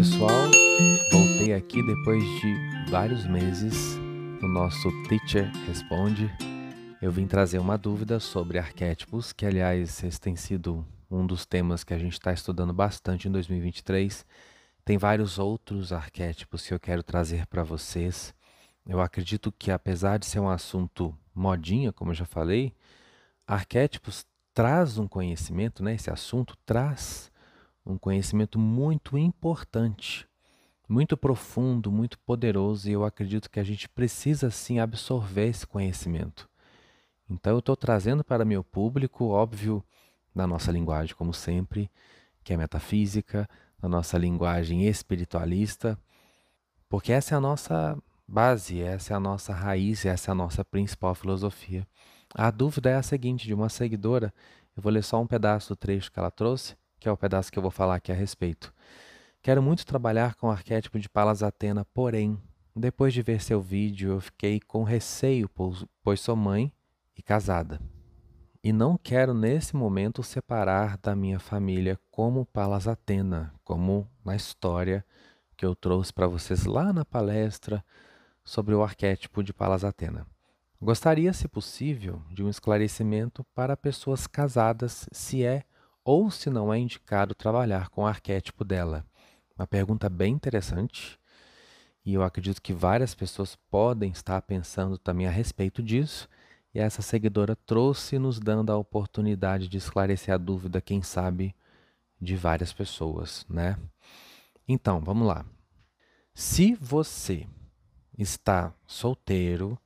pessoal, voltei aqui depois de vários meses no nosso Teacher Responde. Eu vim trazer uma dúvida sobre arquétipos, que aliás esse tem sido um dos temas que a gente está estudando bastante em 2023. Tem vários outros arquétipos que eu quero trazer para vocês. Eu acredito que apesar de ser um assunto modinha, como eu já falei, arquétipos traz um conhecimento, né? Esse assunto traz um conhecimento muito importante, muito profundo, muito poderoso, e eu acredito que a gente precisa sim absorver esse conhecimento. Então eu estou trazendo para meu público, óbvio, na nossa linguagem, como sempre, que é metafísica, na nossa linguagem espiritualista, porque essa é a nossa base, essa é a nossa raiz, essa é a nossa principal filosofia. A dúvida é a seguinte, de uma seguidora, eu vou ler só um pedaço do trecho que ela trouxe, que é o pedaço que eu vou falar aqui a respeito. Quero muito trabalhar com o arquétipo de Palas Atena, porém, depois de ver seu vídeo, eu fiquei com receio, pois sou mãe e casada. E não quero nesse momento separar da minha família como Palas Atena, como na história que eu trouxe para vocês lá na palestra sobre o arquétipo de Palas Atena. Gostaria, se possível, de um esclarecimento para pessoas casadas se é ou se não é indicado trabalhar com o arquétipo dela. Uma pergunta bem interessante e eu acredito que várias pessoas podem estar pensando também a respeito disso. E essa seguidora trouxe nos dando a oportunidade de esclarecer a dúvida, quem sabe, de várias pessoas, né? Então, vamos lá. Se você está solteiro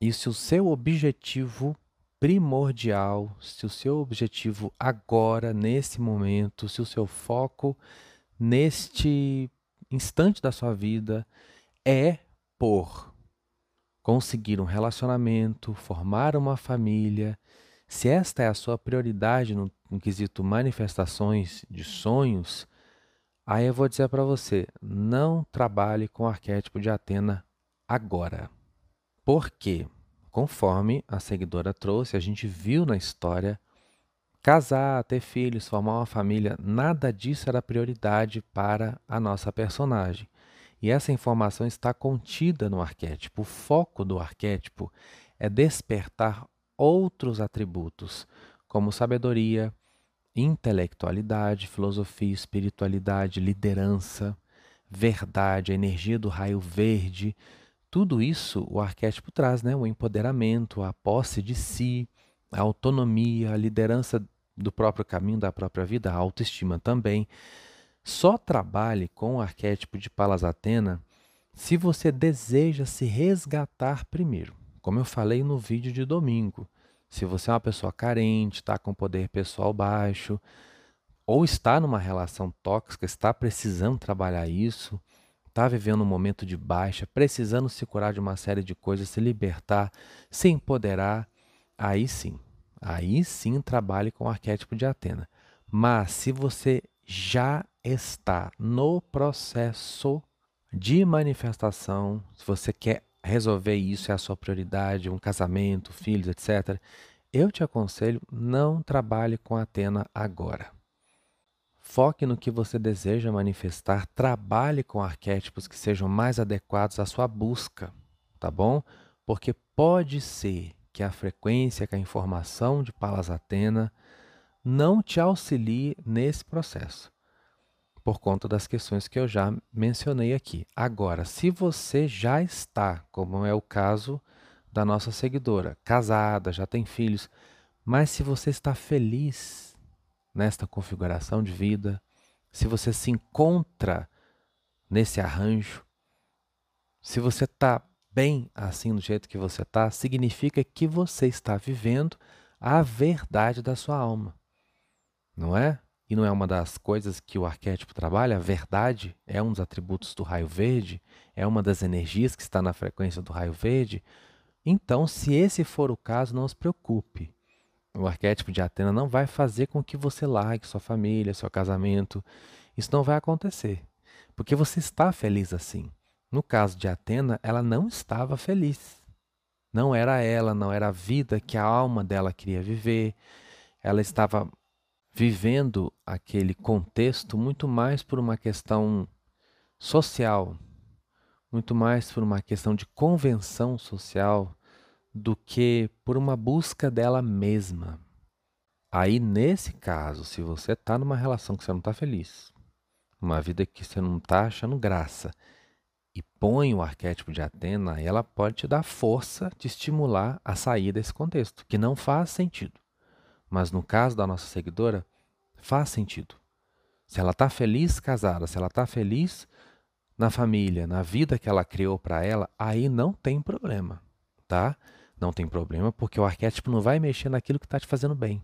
e se o seu objetivo primordial, se o seu objetivo agora, nesse momento, se o seu foco neste instante da sua vida é por conseguir um relacionamento, formar uma família, se esta é a sua prioridade no, no quesito manifestações de sonhos, aí eu vou dizer para você: não trabalhe com o arquétipo de Atena agora. Por quê? Conforme a seguidora trouxe, a gente viu na história, casar, ter filhos, formar uma família, nada disso era prioridade para a nossa personagem. E essa informação está contida no arquétipo. O foco do arquétipo é despertar outros atributos, como sabedoria, intelectualidade, filosofia, espiritualidade, liderança, verdade, a energia do raio verde, tudo isso o arquétipo traz, né? O empoderamento, a posse de si, a autonomia, a liderança do próprio caminho, da própria vida, a autoestima também. Só trabalhe com o arquétipo de Palas Atena se você deseja se resgatar primeiro. Como eu falei no vídeo de domingo, se você é uma pessoa carente, está com poder pessoal baixo, ou está numa relação tóxica, está precisando trabalhar isso, está vivendo um momento de baixa, precisando se curar de uma série de coisas, se libertar, se empoderar, aí sim, aí sim trabalhe com o arquétipo de Atena. Mas se você já está no processo de manifestação, se você quer resolver isso, é a sua prioridade, um casamento, filhos, etc., eu te aconselho, não trabalhe com Atena agora. Foque no que você deseja manifestar, trabalhe com arquétipos que sejam mais adequados à sua busca, tá bom? Porque pode ser que a frequência, que a informação de Palas Atena não te auxilie nesse processo, por conta das questões que eu já mencionei aqui. Agora, se você já está, como é o caso da nossa seguidora, casada, já tem filhos, mas se você está feliz nesta configuração de vida, se você se encontra nesse arranjo, se você está bem assim do jeito que você está, significa que você está vivendo a verdade da sua alma, não é? E não é uma das coisas que o arquétipo trabalha? A verdade é um dos atributos do raio verde, é uma das energias que está na frequência do raio verde. Então, se esse for o caso, não se preocupe o arquétipo de Atena não vai fazer com que você largue sua família, seu casamento. Isso não vai acontecer, porque você está feliz assim. No caso de Atena, ela não estava feliz. Não era ela, não era a vida que a alma dela queria viver. Ela estava vivendo aquele contexto muito mais por uma questão social, muito mais por uma questão de convenção social do que por uma busca dela mesma. Aí, nesse caso, se você está numa relação que você não está feliz, uma vida que você não está achando graça, e põe o arquétipo de Atena, ela pode te dar força de estimular a sair desse contexto, que não faz sentido. Mas no caso da nossa seguidora, faz sentido. Se ela está feliz casada, se ela está feliz na família, na vida que ela criou para ela, aí não tem problema, tá? Não tem problema porque o arquétipo não vai mexer naquilo que está te fazendo bem.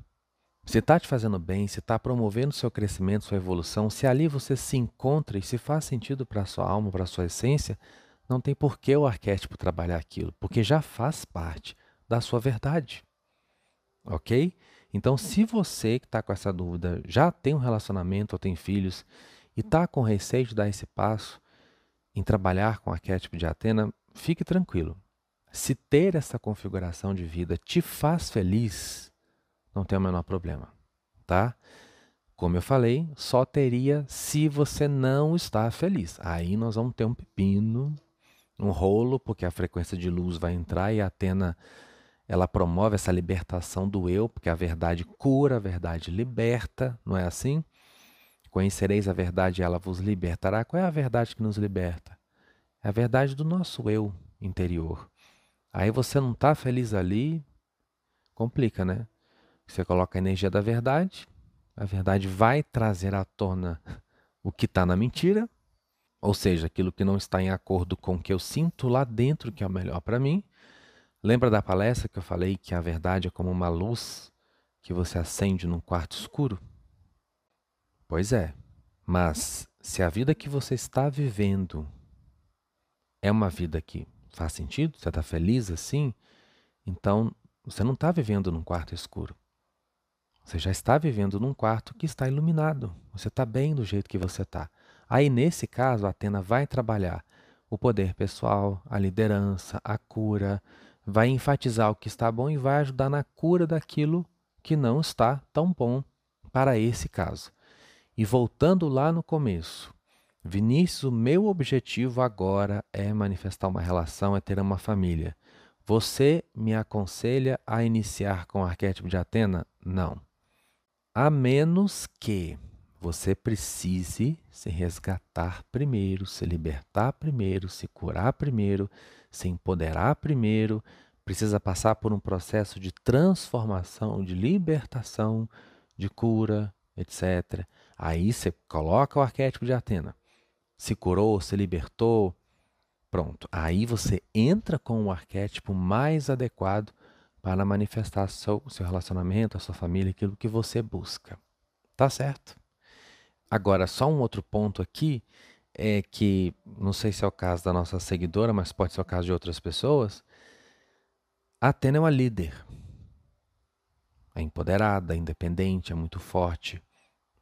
Se está te fazendo bem, se está promovendo seu crescimento, sua evolução, se ali você se encontra e se faz sentido para a sua alma, para a sua essência, não tem por que o arquétipo trabalhar aquilo, porque já faz parte da sua verdade. Ok? Então, se você que está com essa dúvida já tem um relacionamento ou tem filhos e está com receio de dar esse passo em trabalhar com o arquétipo de Atena, fique tranquilo. Se ter essa configuração de vida te faz feliz, não tem o menor problema, tá? Como eu falei, só teria se você não está feliz. Aí nós vamos ter um pepino, um rolo, porque a frequência de luz vai entrar e a Atena ela promove essa libertação do eu, porque a verdade cura, a verdade liberta, não é assim? Conhecereis a verdade e ela vos libertará. Qual é a verdade que nos liberta? É a verdade do nosso eu interior. Aí você não está feliz ali, complica, né? Você coloca a energia da verdade, a verdade vai trazer à tona o que está na mentira, ou seja, aquilo que não está em acordo com o que eu sinto lá dentro que é o melhor para mim. Lembra da palestra que eu falei que a verdade é como uma luz que você acende num quarto escuro? Pois é, mas se a vida que você está vivendo é uma vida que faz sentido, você está feliz assim, então você não está vivendo num quarto escuro. Você já está vivendo num quarto que está iluminado. Você está bem do jeito que você está. Aí, nesse caso, a Atena vai trabalhar o poder pessoal, a liderança, a cura, vai enfatizar o que está bom e vai ajudar na cura daquilo que não está tão bom para esse caso. E voltando lá no começo, Vinícius, o meu objetivo agora é manifestar uma relação, é ter uma família. Você me aconselha a iniciar com o arquétipo de Atena? Não. A menos que você precise se resgatar primeiro, se libertar primeiro, se curar primeiro, se empoderar primeiro, precisa passar por um processo de transformação, de libertação, de cura, etc. Aí você coloca o arquétipo de Atena. Se curou, se libertou, pronto. Aí você entra com o arquétipo mais adequado para manifestar seu, seu relacionamento, a sua família, aquilo que você busca. Tá certo? Agora, só um outro ponto aqui é que, não sei se é o caso da nossa seguidora, mas pode ser o caso de outras pessoas. A Atena é uma líder. É empoderada, é independente, é muito forte.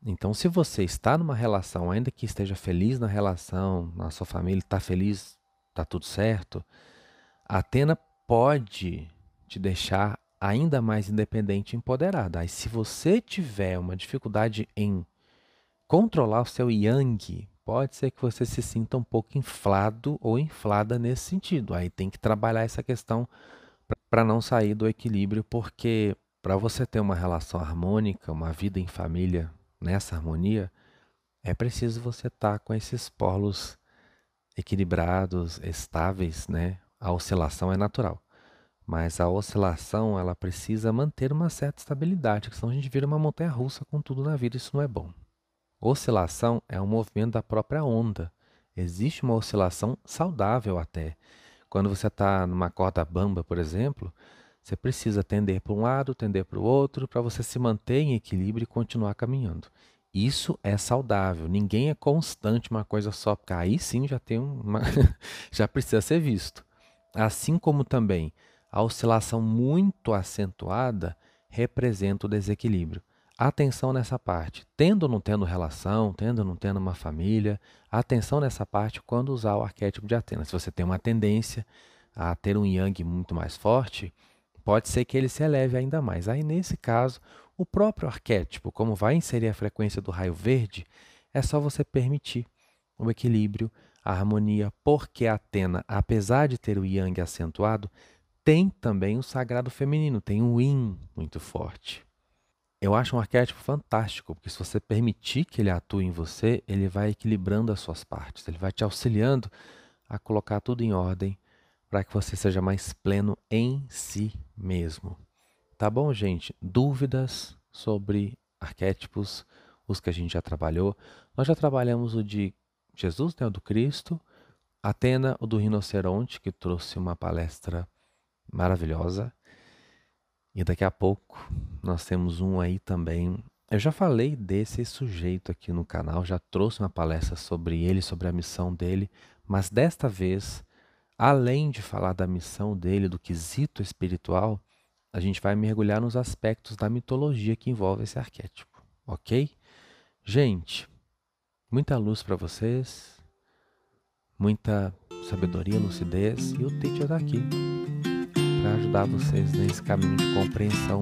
Então, se você está numa relação, ainda que esteja feliz na relação, na sua família está feliz, está tudo certo, Atena pode te deixar ainda mais independente e empoderada. Aí, se você tiver uma dificuldade em controlar o seu yang, pode ser que você se sinta um pouco inflado ou inflada nesse sentido. Aí tem que trabalhar essa questão para não sair do equilíbrio, porque para você ter uma relação harmônica, uma vida em família nessa harmonia, é preciso você estar tá com esses polos equilibrados, estáveis, né? A oscilação é natural. Mas a oscilação, ela precisa manter uma certa estabilidade, senão a gente vira uma montanha russa com tudo na vida, isso não é bom. Oscilação é um movimento da própria onda. Existe uma oscilação saudável até. Quando você está numa corda bamba, por exemplo, você precisa tender para um lado, tender para o outro, para você se manter em equilíbrio e continuar caminhando. Isso é saudável. Ninguém é constante uma coisa só, porque aí sim já tem uma já precisa ser visto. Assim como também a oscilação muito acentuada representa o desequilíbrio. Atenção nessa parte. Tendo ou não tendo relação, tendo ou não tendo uma família, atenção nessa parte quando usar o arquétipo de Atena. Se você tem uma tendência a ter um yang muito mais forte, pode ser que ele se eleve ainda mais. Aí, nesse caso, o próprio arquétipo, como vai inserir a frequência do raio verde, é só você permitir o equilíbrio, a harmonia, porque Atena, apesar de ter o yang acentuado, tem também o sagrado feminino, tem um yin muito forte. Eu acho um arquétipo fantástico, porque se você permitir que ele atue em você, ele vai equilibrando as suas partes, ele vai te auxiliando a colocar tudo em ordem para que você seja mais pleno em si mesmo. Tá bom, gente? Dúvidas sobre arquétipos, os que a gente já trabalhou. Nós já trabalhamos o de Jesus, né, o do Cristo, Atena, o do rinoceronte, que trouxe uma palestra maravilhosa. E daqui a pouco nós temos um aí também. Eu já falei desse sujeito aqui no canal, já trouxe uma palestra sobre ele, sobre a missão dele, mas desta vez, além de falar da missão dele, do quesito espiritual, a gente vai mergulhar nos aspectos da mitologia que envolve esse arquétipo, ok? Gente, muita luz para vocês, muita sabedoria, lucidez e o teacher está aqui para ajudar vocês nesse caminho de compreensão